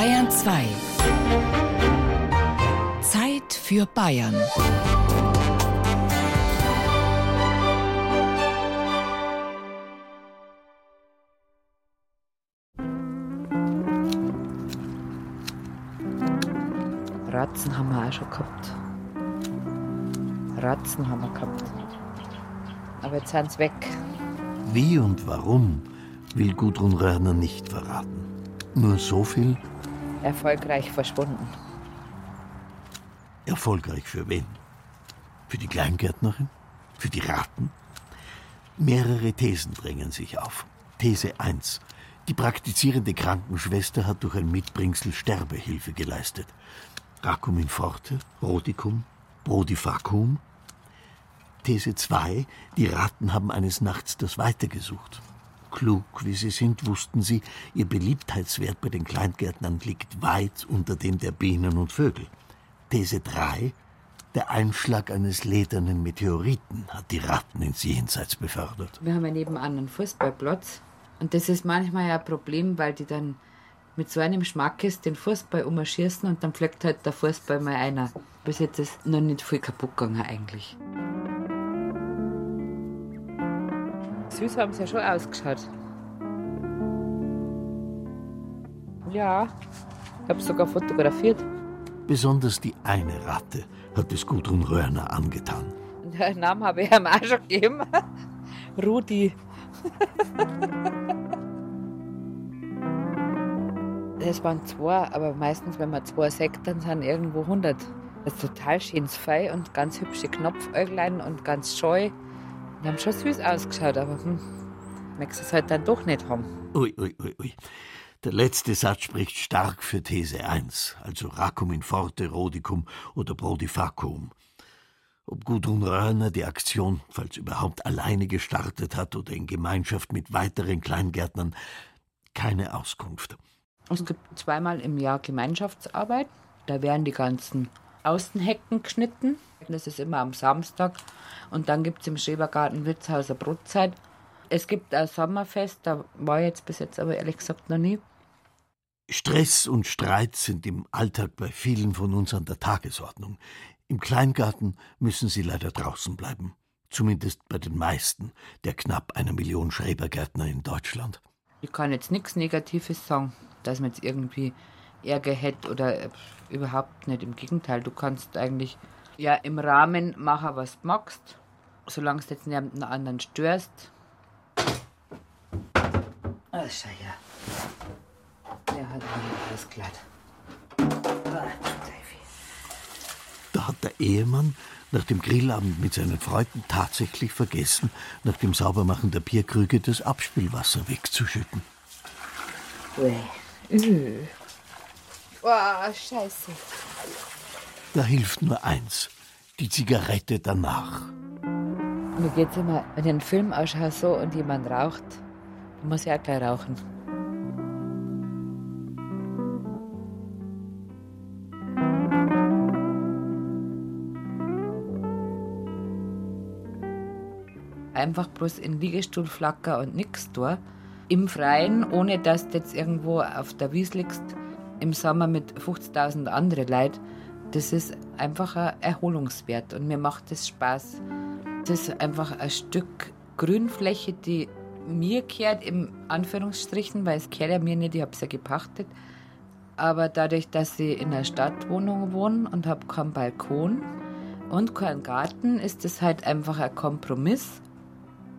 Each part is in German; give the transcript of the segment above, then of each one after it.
Bayern 2. Zeit für Bayern. Ratzen haben wir auch schon gehabt. Ratzen haben wir gehabt. Aber jetzt sind sie weg. Wie und warum will Gudrun Röhrner nicht verraten. Nur so viel. Erfolgreich verschwunden. Erfolgreich für wen? Für die Kleingärtnerin? Für die Ratten? Mehrere Thesen drängen sich auf. These 1. Die praktizierende Krankenschwester hat durch ein Mitbringsel Sterbehilfe geleistet. Racum in forte, Rodicum, Brodifacum. These 2. Die Ratten haben eines Nachts das Weite gesucht. Klug wie sie sind, wussten sie, ihr Beliebtheitswert bei den Kleingärtnern liegt weit unter dem der Bienen und Vögel. These 3. Der Einschlag eines ledernen Meteoriten hat die Ratten ins Jenseits befördert. Wir haben ja nebenan einen Fußballplatz. Und das ist manchmal ja ein Problem, weil die dann mit so einem Schmackes den Fußball umschießen und dann fliegt halt der Fußball mal einer. Bis jetzt ist noch nicht viel kaputt gegangen eigentlich. Süß haben sie ja schon ausgeschaut. Ja, ich habe sogar fotografiert. Besonders die eine Ratte hat es Gudrun Röhrner angetan. Den Namen habe ich ihm auch schon gegeben. Rudi. Es waren zwei, aber meistens, wenn man zwei sagt, dann sind irgendwo 100. Das ist total schönes Fei und ganz hübsche Knopfäuglein und ganz scheu. Die haben schon süß ausgeschaut, aber hm, möchtest es halt dann doch nicht haben. Ui, ui, ui, ui. Der letzte Satz spricht stark für These 1, also Racum in forte, Rodicum oder Brodifacum. Ob Gudrun Röhrner die Aktion, falls überhaupt, alleine gestartet hat oder in Gemeinschaft mit weiteren Kleingärtnern, keine Auskunft. Es gibt zweimal im Jahr Gemeinschaftsarbeit. Da werden die ganzen Außenhecken geschnitten. Das ist immer am Samstag. Und dann gibt es im Schrebergarten Wirtshauser Brotzeit. Es gibt ein Sommerfest, da war ich jetzt bis jetzt aber ehrlich gesagt noch nie. Stress und Streit sind im Alltag bei vielen von uns an der Tagesordnung. Im Kleingarten müssen sie leider draußen bleiben. Zumindest bei den meisten der knapp einer Million Schrebergärtner in Deutschland. Ich kann jetzt nichts Negatives sagen, dass man jetzt irgendwie Ärger hätte oder äh, überhaupt nicht. Im Gegenteil, du kannst eigentlich ja im Rahmen machen, was du magst, solange du jetzt niemanden anderen störst. Ah, schau her. Der hat mir alles glatt. Ah. Da hat der Ehemann nach dem Grillabend mit seinen Freunden tatsächlich vergessen, nach dem Saubermachen der Bierkrüge das Abspülwasser wegzuschütten. Ui. Oh, scheiße. Da hilft nur eins, die Zigarette danach. Mir geht's immer, wenn ich einen Film anschaue so und jemand raucht, dann muss ich auch gleich rauchen. Einfach bloß in Liegestuhl flacker und nix da. Im Freien, ohne dass du jetzt irgendwo auf der Wies liegst, im Sommer mit 50.000 andere Leute, das ist einfach ein Erholungswert und mir macht das Spaß. Das ist einfach ein Stück Grünfläche, die mir kehrt, im Anführungsstrichen, weil es kehrt ja mir nicht, ich habe es ja gepachtet. Aber dadurch, dass ich in einer Stadtwohnung wohne und habe keinen Balkon und keinen Garten, ist das halt einfach ein Kompromiss.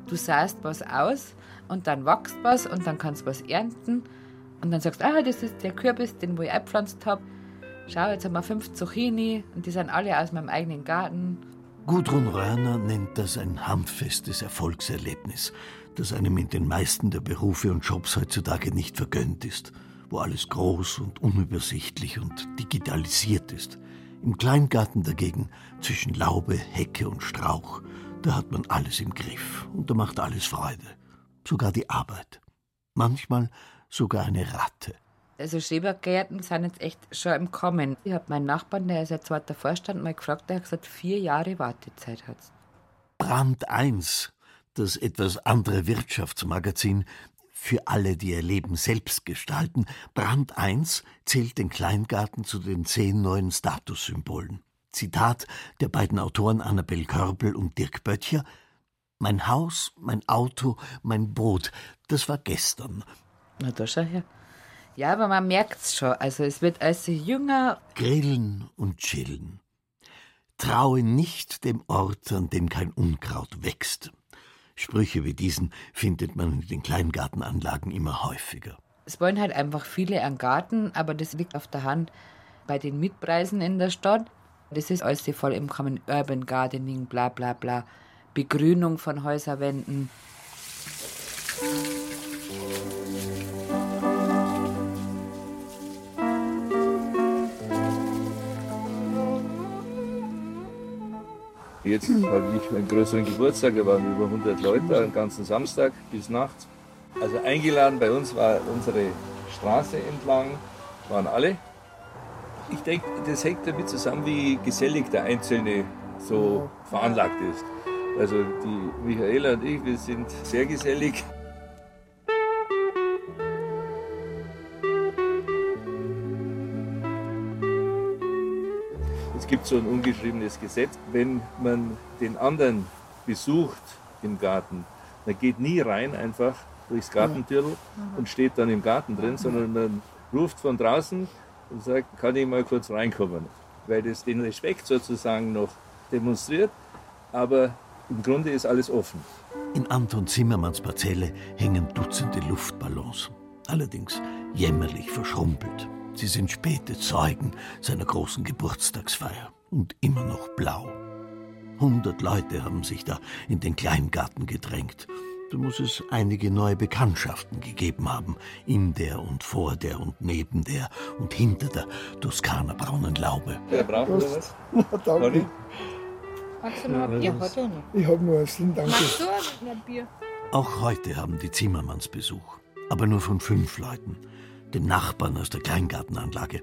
Du saßt was aus und dann wächst was und dann kannst du was ernten und dann sagst du, ah, das ist der Kürbis, den wo ich eingepflanzt habe. Schau, jetzt haben wir fünf Zucchini und die sind alle aus meinem eigenen Garten. Gudrun Röhrner nennt das ein handfestes Erfolgserlebnis, das einem in den meisten der Berufe und Jobs heutzutage nicht vergönnt ist, wo alles groß und unübersichtlich und digitalisiert ist. Im Kleingarten dagegen, zwischen Laube, Hecke und Strauch, da hat man alles im Griff und da macht alles Freude, sogar die Arbeit. Manchmal sogar eine Ratte. Also Schrebergärten sind jetzt echt schon im Kommen. Ich habe meinen Nachbarn, der ist ja zweiter Vorstand, mal gefragt, der hat gesagt, vier Jahre Wartezeit hat's. Brand 1, das etwas andere Wirtschaftsmagazin, für alle, die ihr Leben selbst gestalten. Brand 1 zählt den Kleingarten zu den zehn neuen Statussymbolen. Zitat der beiden Autoren Annabel Körbel und Dirk Böttcher Mein Haus, mein Auto, mein Boot, das war gestern. Na, da schau her. Ja, aber man merkt's schon. Also es wird also jünger. Grillen und chillen. Traue nicht dem Ort, an dem kein Unkraut wächst. Sprüche wie diesen findet man in den Kleingartenanlagen immer häufiger. Es wollen halt einfach viele einen Garten, aber das liegt auf der Hand bei den Mietpreisen in der Stadt. Das ist alles voll im Kommen Urban Gardening, bla bla bla. Begrünung von Häuserwänden. Jetzt habe ich einen größeren Geburtstag, da waren über 100 Leute, einen ganzen Samstag bis nachts. Also eingeladen bei uns war unsere Straße entlang, waren alle. Ich denke, das hängt damit zusammen, wie gesellig der Einzelne so veranlagt ist. Also die Michaela und ich, wir sind sehr gesellig. Gibt so ein ungeschriebenes Gesetz, wenn man den anderen besucht im Garten, man geht nie rein einfach durchs Gartentürl und steht dann im Garten drin, sondern man ruft von draußen und sagt, kann ich mal kurz reinkommen, weil das den Respekt sozusagen noch demonstriert, aber im Grunde ist alles offen. In Anton Zimmermanns Parzelle hängen Dutzende Luftballons, allerdings jämmerlich verschrumpelt. Sie sind späte Zeugen seiner großen Geburtstagsfeier und immer noch blau. Hundert Leute haben sich da in den Kleingarten gedrängt. Da muss es einige neue Bekanntschaften gegeben haben, in der und vor der und neben der und hinter der Toskanerbraunen Laube. Wer braucht oder was? Ja, danke. Magst du noch? Ja, hat er noch. Ich habe nur eins, danke. Magst du ein Bier? Auch heute haben die Zimmermanns Besuch, aber nur von fünf Leuten, den Nachbarn aus der Kleingartenanlage.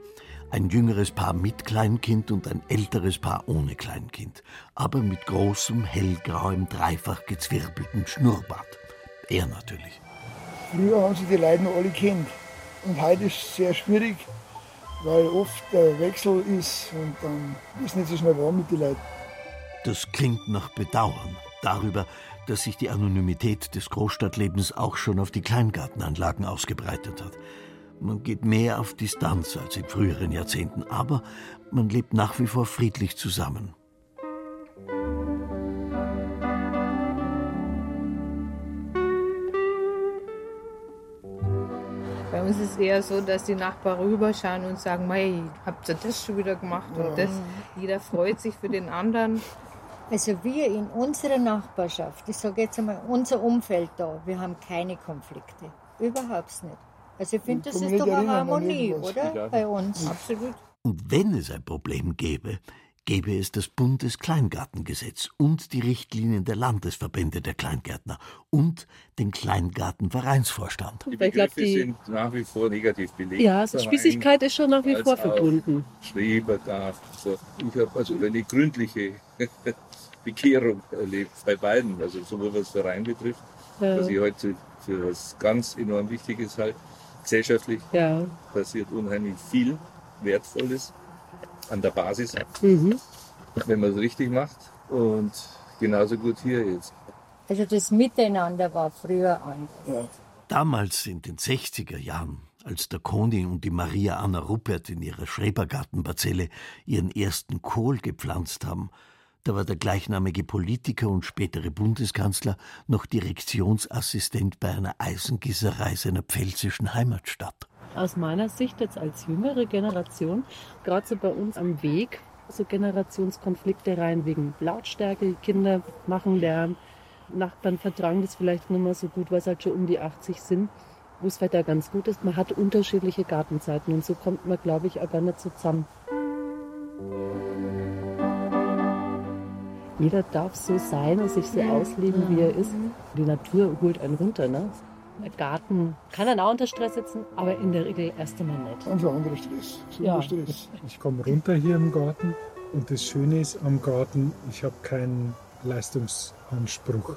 Ein jüngeres Paar mit Kleinkind und ein älteres Paar ohne Kleinkind, aber mit großem, hellgrauem, dreifach gezwirbeltem Schnurrbart. Er natürlich. Früher haben sie die Leute noch alle kennt. Und heute ist es sehr schwierig, weil oft der Wechsel ist und dann ist nicht so schnell warm mit den Leuten. Das klingt nach Bedauern darüber, dass sich die Anonymität des Großstadtlebens auch schon auf die Kleingartenanlagen ausgebreitet hat. Man geht mehr auf Distanz als in früheren Jahrzehnten, aber man lebt nach wie vor friedlich zusammen. Bei uns ist es eher so, dass die Nachbarn rüberschauen und sagen, mei, habt ihr das schon wieder gemacht und das. Jeder freut sich für den anderen. Also wir in unserer Nachbarschaft, ich sage jetzt einmal unser Umfeld da, wir haben keine Konflikte. Überhaupt nicht. Also ich finde, das ist doch eine Harmonie, oder? Bei uns. Absolut. Und wenn es ein Problem gäbe, gäbe es das Bundeskleingartengesetz und die Richtlinien der Landesverbände der Kleingärtner und den Kleingartenvereinsvorstand. Die Weil ich glaub, Begriffe die- sind nach wie vor negativ belegt. Ja, also Spießigkeit ist schon nach wie vor verbunden. Schrebergarten. So. Ich habe also eine gründliche Bekehrung erlebt bei beiden, also sowohl was Verein betrifft, Ja. was ich heute für was ganz enorm Wichtiges halt. Gesellschaftlich Ja. passiert unheimlich viel Wertvolles an der Basis, Mhm. wenn man es richtig macht. Und genauso gut hier jetzt. Also das Miteinander war früher anders. Damals in den 60er Jahren, als der Koni und die Maria Anna Ruppert in ihrer Schrebergartenparzelle ihren ersten Kohl gepflanzt haben, da war der gleichnamige Politiker und spätere Bundeskanzler noch Direktionsassistent bei einer Eisengießerei seiner pfälzischen Heimatstadt. Aus meiner Sicht jetzt als jüngere Generation, gerade so bei uns am Weg, so Generationskonflikte rein wegen Lautstärke, Kinder machen Lärm, Nachbarn vertragen das vielleicht nicht mehr so gut, weil sie halt schon um die 80 sind, wo es Wetter ganz gut ist. Man hat unterschiedliche Gartenzeiten und so kommt man, glaube ich, auch gar nicht so zusammen. Jeder darf so sein und sich so ausleben, wie er ist. Die Natur holt einen runter. Ne? Der Garten kann einen auch unter Stress setzen, aber in der Regel erst einmal nicht. Ein anderer Stress. So Ja. Stress. Ich komme runter hier im Garten und das Schöne ist am Garten, ich habe keinen Leistungsanspruch.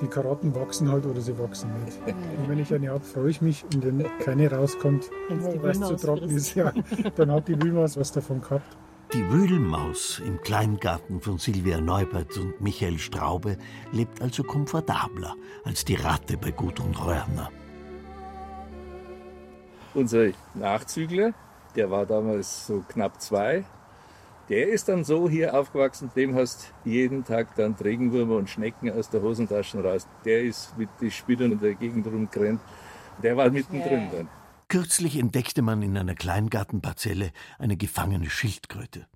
Die Karotten wachsen halt oder sie wachsen nicht. Und wenn ich eine habe, freue ich mich. Und wenn keine rauskommt, weil es zu trocken ist, ja, dann hat die Wühlmaus was davon gehabt. Die Wühlmaus im Kleingarten von Silvia Neubert und Michael Straube lebt also komfortabler als die Ratte bei Gudrun Röhrner. Unser Nachzügler, der war damals so knapp zwei, der ist dann so hier aufgewachsen, dem hast jeden Tag dann Regenwürmer und Schnecken aus der Hosentasche raus. Der ist mit den Spielern in der Gegend rumgerannt. Der war mittendrin dann. Kürzlich entdeckte man in einer Kleingartenparzelle eine gefangene Schildkröte.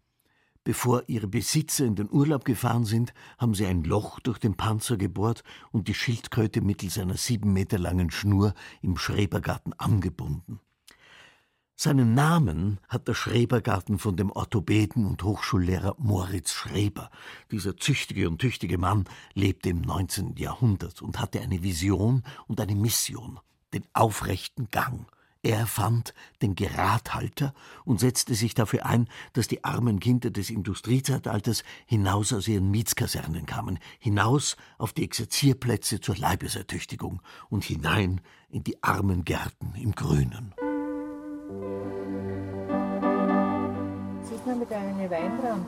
Bevor ihre Besitzer in den Urlaub gefahren sind, haben sie ein Loch durch den Panzer gebohrt und die Schildkröte mittels einer sieben Meter langen Schnur im Schrebergarten angebunden. Seinen Namen hat der Schrebergarten von dem Orthopäden und Hochschullehrer Moritz Schreber. Dieser züchtige und tüchtige Mann lebte im 19. Jahrhundert und hatte eine Vision und eine Mission, den aufrechten Gang. Er fand den Geradhalter und setzte sich dafür ein, dass die armen Kinder des Industriezeitalters hinaus aus ihren Mietskasernen kamen, hinaus auf die Exerzierplätze zur Leibesertüchtigung und hinein in die armen Gärten im Grünen. Denn mit einem Weinbrand?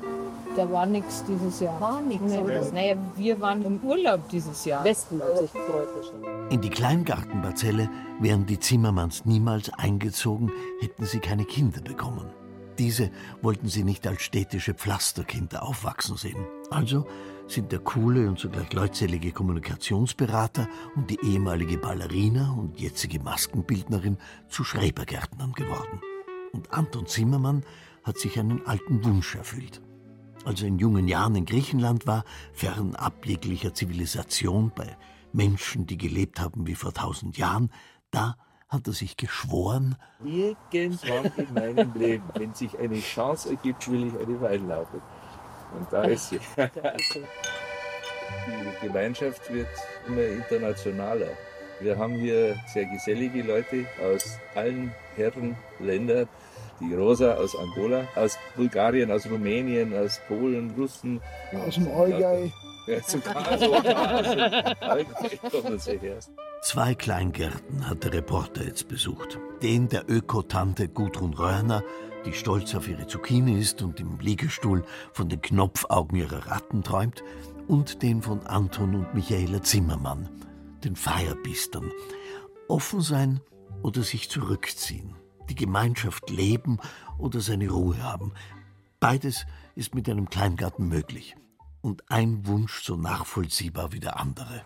Da war nichts dieses Jahr. War nichts, Nee, naja, wir waren im Urlaub dieses Jahr. Westen hat sich gefreut. In die Kleingartenparzelle wären die Zimmermanns niemals eingezogen, hätten sie keine Kinder bekommen. Diese wollten sie nicht als städtische Pflasterkinder aufwachsen sehen. Also sind der coole und zugleich leutselige Kommunikationsberater und die ehemalige Ballerina und jetzige Maskenbildnerin zu Schrebergärtnern geworden. Und Anton Zimmermann hat sich einen alten Wunsch erfüllt. Als er in jungen Jahren in Griechenland war, fernab jeglicher Zivilisation, bei Menschen, die gelebt haben wie vor tausend Jahren, da hat er sich geschworen, Irgendwann in meinem Leben, wenn sich eine Chance ergibt, will ich eine Weinlaube. Und da ist sie. Die Gemeinschaft wird immer internationaler. Wir haben hier sehr gesellige Leute aus allen Herrenländern. Die Rosa aus Angola, aus Bulgarien, aus Rumänien, aus Polen, Russen. Aus dem Allgäu. Ja, sogar so. Zwei Kleingärten hat der Reporter jetzt besucht. Den der Ökotante Gudrun Röhrner, die stolz auf ihre Zucchini ist und im Liegestuhl von den Knopfaugen ihrer Ratten träumt, und den von Anton und Michaela Zimmermann, den Feierbistern. Offen sein oder sich zurückziehen, die Gemeinschaft leben oder seine Ruhe haben. Beides ist mit einem Kleingarten möglich. Und ein Wunsch so nachvollziehbar wie der andere.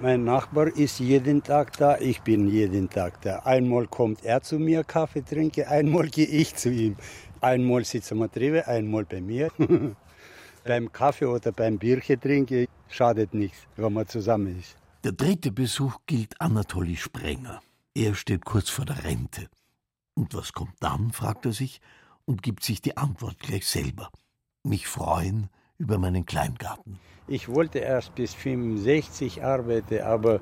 Mein Nachbar ist jeden Tag da, ich bin jeden Tag da. Einmal kommt er zu mir, Kaffee trinke, einmal gehe ich zu ihm. Einmal sitzen wir drüben, einmal bei mir. beim Kaffee oder beim Bierchen trinken schadet nichts, wenn man zusammen ist. Der dritte Besuch gilt Anatoli Sprenger. Er steht kurz vor der Rente. Und was kommt dann, fragt er sich und gibt sich die Antwort gleich selber. Mich freuen über meinen Kleingarten. Ich wollte erst bis 65 arbeiten, aber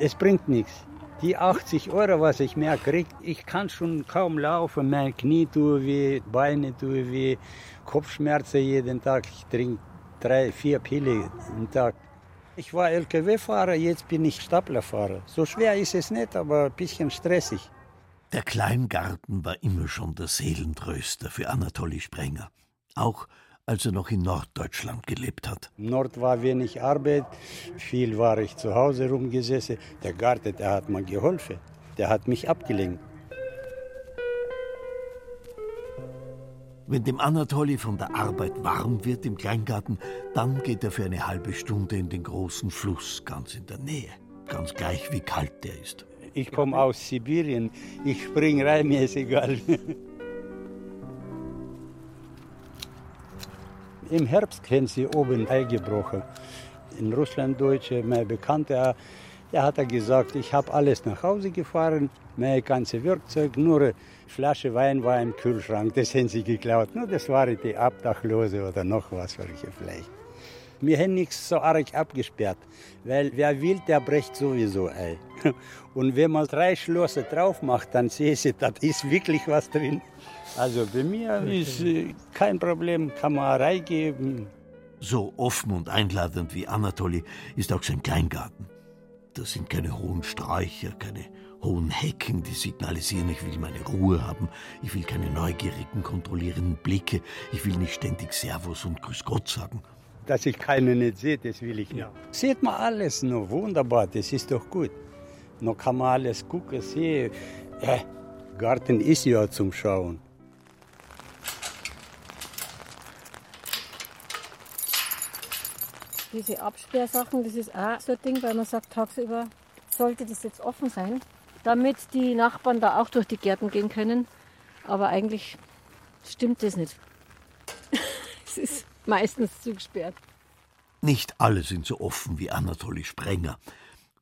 es bringt nichts. Die 80 Euro, was ich mehr kriege, ich kann schon kaum laufen. Mein Knie tut weh, Beine tun weh, Kopfschmerzen jeden Tag. Ich trinke drei, vier Pille am Tag. Ich war LKW-Fahrer, jetzt bin ich Staplerfahrer. So schwer ist es nicht, aber ein bisschen stressig. Der Kleingarten war immer schon der Seelentröster für Anatoli Sprenger. Auch als er noch in Norddeutschland gelebt hat. Im Nord war wenig Arbeit, viel war ich zu Hause rumgesessen. Der Garten, der hat mir geholfen, der hat mich abgelenkt. Wenn dem Anatoli von der Arbeit warm wird im Kleingarten, dann geht er für eine halbe Stunde in den großen Fluss ganz in der Nähe. Ganz gleich, wie kalt der ist. Ich komme aus Sibirien, ich spring rein, mir ist egal. Im Herbst haben sie oben eingebrochen. In Russland Deutsche, mein Bekannter, der hat gesagt, ich habe alles nach Hause gefahren, mein ganzes Werkzeug, nur Flasche Wein war im Kühlschrank, das haben sie geklaut. Nur das waren die Abdachlose oder noch was, welche vielleicht. Wir haben nichts so arg abgesperrt, weil wer will, der bricht sowieso ein. Und wenn man drei Schlösser drauf macht, dann sehe ich, da ist wirklich was drin. Also bei mir ist äh, kein Problem, kann man reingeben. So offen und einladend wie Anatoli ist auch sein Kleingarten. Da sind keine hohen Sträucher, keine hohen Hecken, die signalisieren, ich will meine Ruhe haben, ich will keine neugierigen, kontrollierenden Blicke, ich will nicht ständig Servus und Grüß Gott sagen. Dass ich keinen nicht sehe, das will ich nicht. Ja. Sieht man alles noch wunderbar, das ist doch gut. Noch kann man alles gucken, sehen. Ja, Garten ist ja zum Schauen. Diese Absperrsachen, das ist auch so ein Ding, weil man sagt, tagsüber sollte das jetzt offen sein, damit die Nachbarn da auch durch die Gärten gehen können. Aber eigentlich stimmt das nicht. es ist meistens zugesperrt. Nicht alle sind so offen wie Anatoli Sprenger.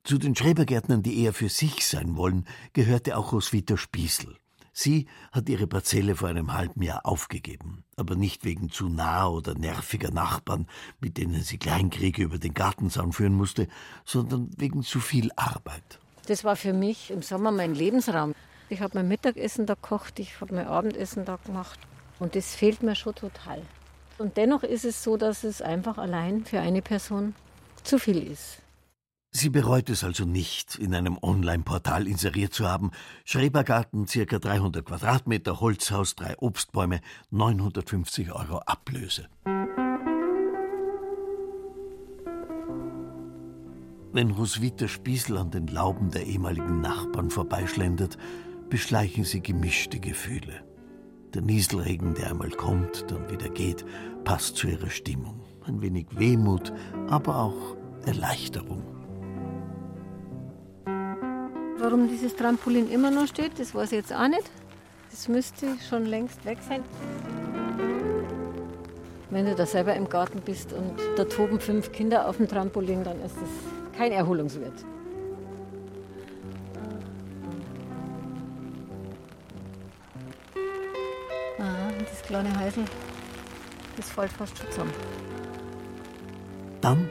Zu den Schrebergärtnern, die eher für sich sein wollen, gehörte auch Roswitha Spießel. Sie hat ihre Parzelle vor einem halben Jahr aufgegeben, aber nicht wegen zu nah oder nerviger Nachbarn, mit denen sie Kleinkriege über den Gartenzaun führen musste, sondern wegen zu viel Arbeit. Das war für mich im Sommer mein Lebensraum. Ich habe mein Mittagessen da gekocht, ich habe mein Abendessen da gemacht und das fehlt mir schon total. Und dennoch ist es so, dass es einfach allein für eine Person zu viel ist. Sie bereut es also nicht, in einem Online-Portal inseriert zu haben. Schrebergarten, circa 300 Quadratmeter, Holzhaus, drei Obstbäume, 950 Euro Ablöse. Wenn Roswitha Spießel an den Lauben der ehemaligen Nachbarn vorbeischlendert, beschleichen sie gemischte Gefühle. Der Nieselregen, der einmal kommt, dann wieder geht, passt zu ihrer Stimmung. Ein wenig Wehmut, aber auch Erleichterung. Warum dieses Trampolin immer noch steht, das weiß ich jetzt auch nicht. Das müsste schon längst weg sein. Wenn du da selber im Garten bist und da toben fünf Kinder auf dem Trampolin, dann ist das kein Erholungswert. Ah, das kleine Heisel, das fällt fast schon zusammen. Dann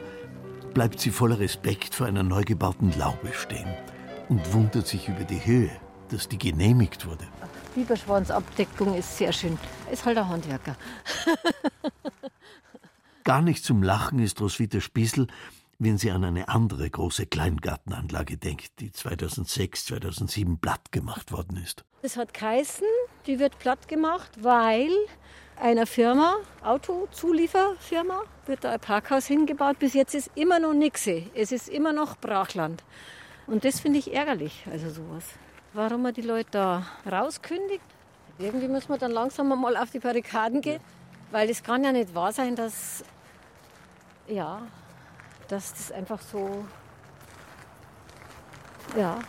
bleibt sie voller Respekt vor einer neu gebauten Laube stehen und wundert sich über die Höhe, dass die genehmigt wurde. Biberschwanzabdeckung ist sehr schön. Ist halt ein Handwerker. Gar nicht zum Lachen ist Roswitha Spießel, wenn sie an eine andere große Kleingartenanlage denkt, die 2006, 2007 platt gemacht worden ist. Das hat geheißen, die wird platt gemacht, weil einer Firma, Autozulieferfirma, wird da ein Parkhaus hingebaut. Bis jetzt ist immer noch nichts. Es ist immer noch Brachland. Und das finde ich ärgerlich, also sowas. Warum man die Leute da rauskündigt. Irgendwie muss man dann langsam mal auf die Barrikaden gehen, weil es kann ja nicht wahr sein, dass, ja, dass das einfach so, ja.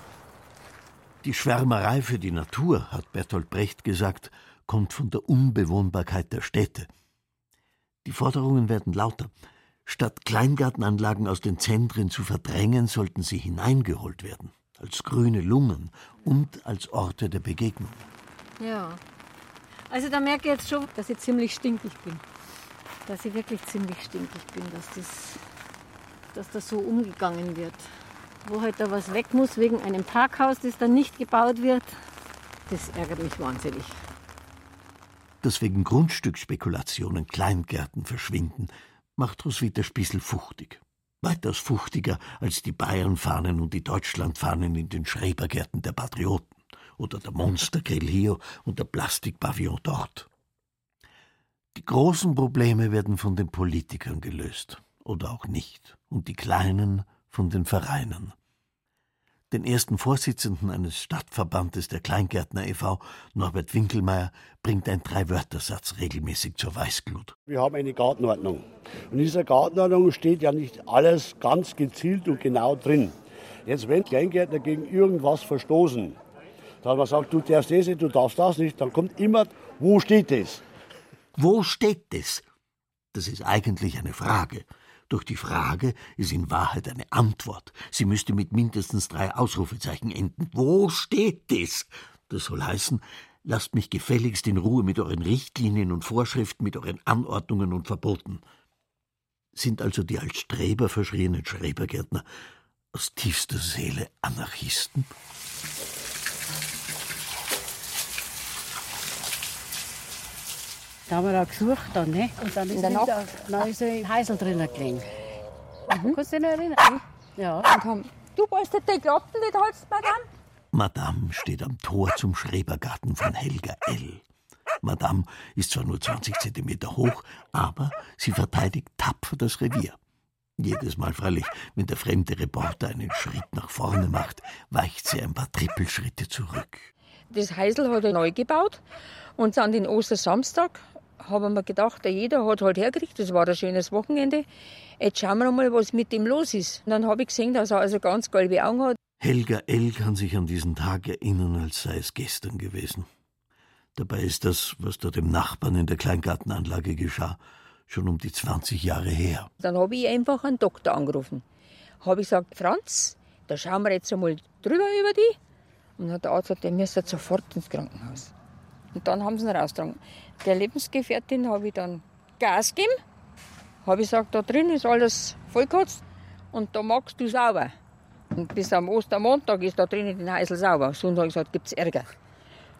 Die Schwärmerei für die Natur, hat Bertolt Brecht gesagt, kommt von der Unbewohnbarkeit der Städte. Die Forderungen werden lauter. Statt Kleingartenanlagen aus den Zentren zu verdrängen, sollten sie hineingeholt werden, als grüne Lungen und als Orte der Begegnung. Ja. Also da merke ich jetzt schon, dass ich ziemlich stinkig bin. Dass ich wirklich ziemlich stinkig bin, dass das, dass das so umgegangen wird. Wo halt da was weg muss wegen einem Parkhaus, das dann nicht gebaut wird, das ärgert mich wahnsinnig. Dass wegen Grundstücksspekulationen Kleingärten verschwinden, macht Roswitha Spießel fuchtig. Weitaus fuchtiger als die Bayernfahnen und die Deutschlandfahnen in den Schrebergärten der Patrioten oder der Monstergrill hier und der Plastikpavillon dort. Die großen Probleme werden von den Politikern gelöst oder auch nicht und die kleinen von den Vereinen den ersten Vorsitzenden eines Stadtverbandes der Kleingärtner e.V., Norbert Winkelmeier, bringt ein Drei-Wörtersatz regelmäßig zur Weißglut. Wir haben eine Gartenordnung. Und in dieser Gartenordnung steht ja nicht alles ganz gezielt und genau drin. Jetzt, wenn Kleingärtner gegen irgendwas verstoßen, dann man sagt, du darfst das nicht, du darfst das nicht, dann kommt immer, wo steht das? Wo steht das? Das ist eigentlich eine Frage. Doch die Frage ist in Wahrheit eine Antwort. Sie müsste mit mindestens drei Ausrufezeichen enden. Wo steht das? Das soll heißen, lasst mich gefälligst in Ruhe mit euren Richtlinien und Vorschriften, mit euren Anordnungen und Verboten. Sind also die als Streber verschrienen Schrebergärtner aus tiefster Seele Anarchisten? Da haben wir auch gesucht dann, ne? Und dann ist, der da, dann ist ein Heisel drinnen gelegen. Mhm. Kannst du dich noch erinnern? Ja. Und haben, du nicht, die Klappen nicht holst, Madame? Madame steht am Tor zum Schrebergarten von Helga L. Madame ist zwar nur 20 Zentimeter hoch, aber sie verteidigt tapfer das Revier. Jedes Mal freilich, wenn der fremde Reporter einen Schritt nach vorne macht, weicht sie ein paar Trippelschritte zurück. Das Heisel hat er neu gebaut und an den Ostersamstag haben wir gedacht, jeder hat halt hergekriegt, das war ein schönes Wochenende. Jetzt schauen wir mal, was mit ihm los ist. Und dann habe ich gesehen, dass er also ganz gelbe Augen hat. Helga L. kann sich an diesen Tag erinnern, als sei es gestern gewesen. Dabei ist das, was dort dem Nachbarn in der Kleingartenanlage geschah, schon um die 20 Jahre her. Dann habe ich einfach einen Doktor angerufen. Habe ich gesagt, Franz, da schauen wir jetzt einmal drüber über die. Und dann hat der Arzt gesagt, der müsste sofort ins Krankenhaus. Und dann haben sie ihn rausgetragen. Der Lebensgefährtin habe ich dann Gas gegeben. Habe ich gesagt, da drin ist alles vollkotzt und da magst du sauber. Und bis am Ostermontag ist da drinnen den Heisel sauber. Sonntag habe ich gesagt, gibt es Ärger.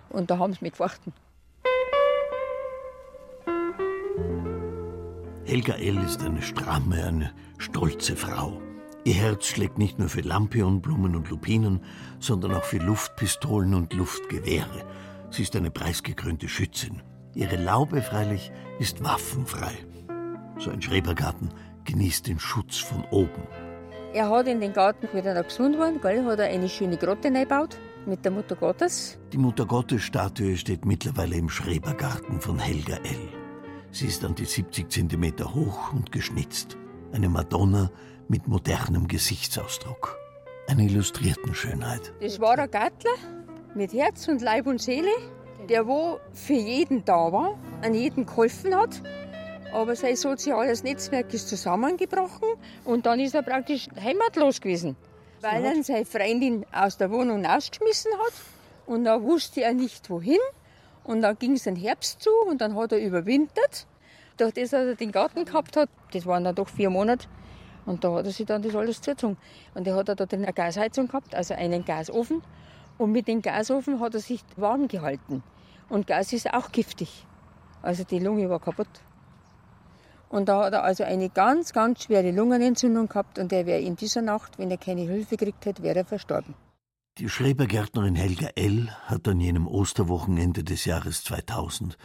Und da haben sie mich gefochten. Helga L. ist eine stramme, eine stolze Frau. Ihr Herz schlägt nicht nur für Lampionblumen und Lupinen, sondern auch für Luftpistolen und Luftgewehre. Sie ist eine preisgekrönte Schützin. Ihre Laube freilich ist waffenfrei. So ein Schrebergarten genießt den Schutz von oben. Er hat in den Garten, wie er gesund war, gell, hat er eine schöne Grotte eingebaut mit der Mutter Gottes. Die Mutter Gottes Statue steht mittlerweile im Schrebergarten von Helga L. Sie ist an die 70 Zentimeter hoch und geschnitzt. Eine Madonna mit modernem Gesichtsausdruck. Eine illustrierten Schönheit. Das war ein Gattler mit Herz und Leib und Seele, der wo für jeden da war, an jeden geholfen hat. Aber sein soziales Netzwerk ist zusammengebrochen und dann ist er praktisch heimatlos gewesen, weil er seine Freundin aus der Wohnung ausgeschmissen hat und da wusste er nicht wohin. Und dann ging es den Herbst zu und dann hat er überwintert. Durch das, dass er den Garten gehabt hat, das waren dann doch vier Monate, und da hat er sich dann das alles zugezogen. Und er hat er dort eine Gasheizung gehabt, also einen Gasofen. Und mit dem Gasofen hat er sich warm gehalten. Und Gas ist auch giftig. Also die Lunge war kaputt. Und da hat er also eine ganz, ganz schwere Lungenentzündung gehabt und er wäre in dieser Nacht, wenn er keine Hilfe gekriegt hätte, wäre er verstorben. Die Schrebergärtnerin Helga L. hat an jenem Osterwochenende des Jahres 2000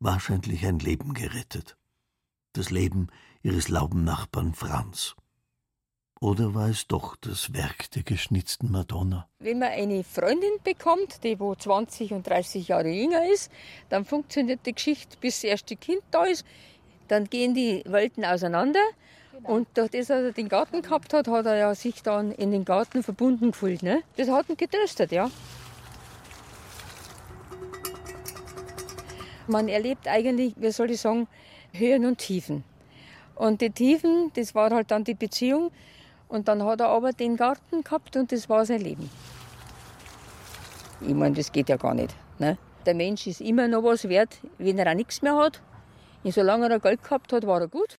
wahrscheinlich ein Leben gerettet. Das Leben ihres Laubennachbarn Franz. Oder war es doch das Werk der geschnitzten Madonna? Wenn man eine Freundin bekommt, die wo 20 und 30 Jahre jünger ist, dann funktioniert die Geschichte, bis das erste Kind da ist. Dann gehen die Welten auseinander. Genau. Und durch das, dass er den Garten gehabt hat, hat er ja sich dann in den Garten verbunden gefühlt. Ne? Das hat ihn getröstet, ja. Man erlebt eigentlich, wie soll ich sagen, Höhen und Tiefen. Und die Tiefen, das war halt dann die Beziehung. Und dann hat er aber den Garten gehabt und das war sein Leben. Ich meine, das geht ja gar nicht. Ne? Der Mensch ist immer noch was wert, wenn er auch nichts mehr hat. Und solange er Geld gehabt hat, war er gut.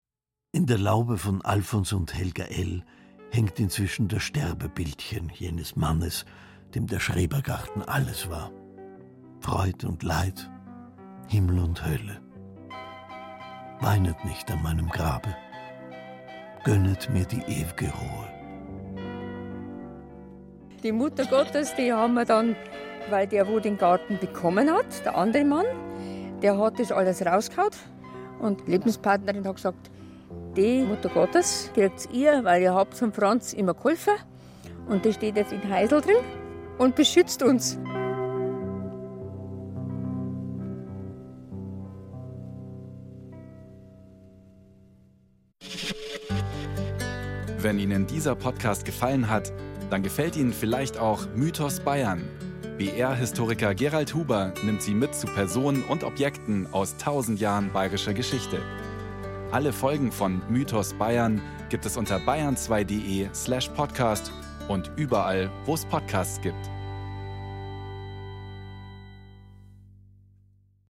In der Laube von Alfons und Helga L. hängt inzwischen das Sterbebildchen jenes Mannes, dem der Schrebergarten alles war. Freud und Leid, Himmel und Hölle. Weinet nicht an meinem Grabe, gönnet mir die ewige Ruhe. Die Mutter Gottes, die haben wir dann, weil der, wo den Garten bekommen hat, der andere Mann, der hat das alles rausgehauen. Und die Lebenspartnerin hat gesagt, die Mutter Gottes kriegt ihr, weil ihr habt zum Franz immer geholfen. Und die steht jetzt in Heisel drin und beschützt uns. Wenn Ihnen dieser Podcast gefallen hat, dann gefällt Ihnen vielleicht auch Mythos Bayern. BR-Historiker Gerald Huber nimmt Sie mit zu Personen und Objekten aus tausend Jahren bayerischer Geschichte. Alle Folgen von Mythos Bayern gibt es unter bayern2.de slash podcast und überall, wo es Podcasts gibt.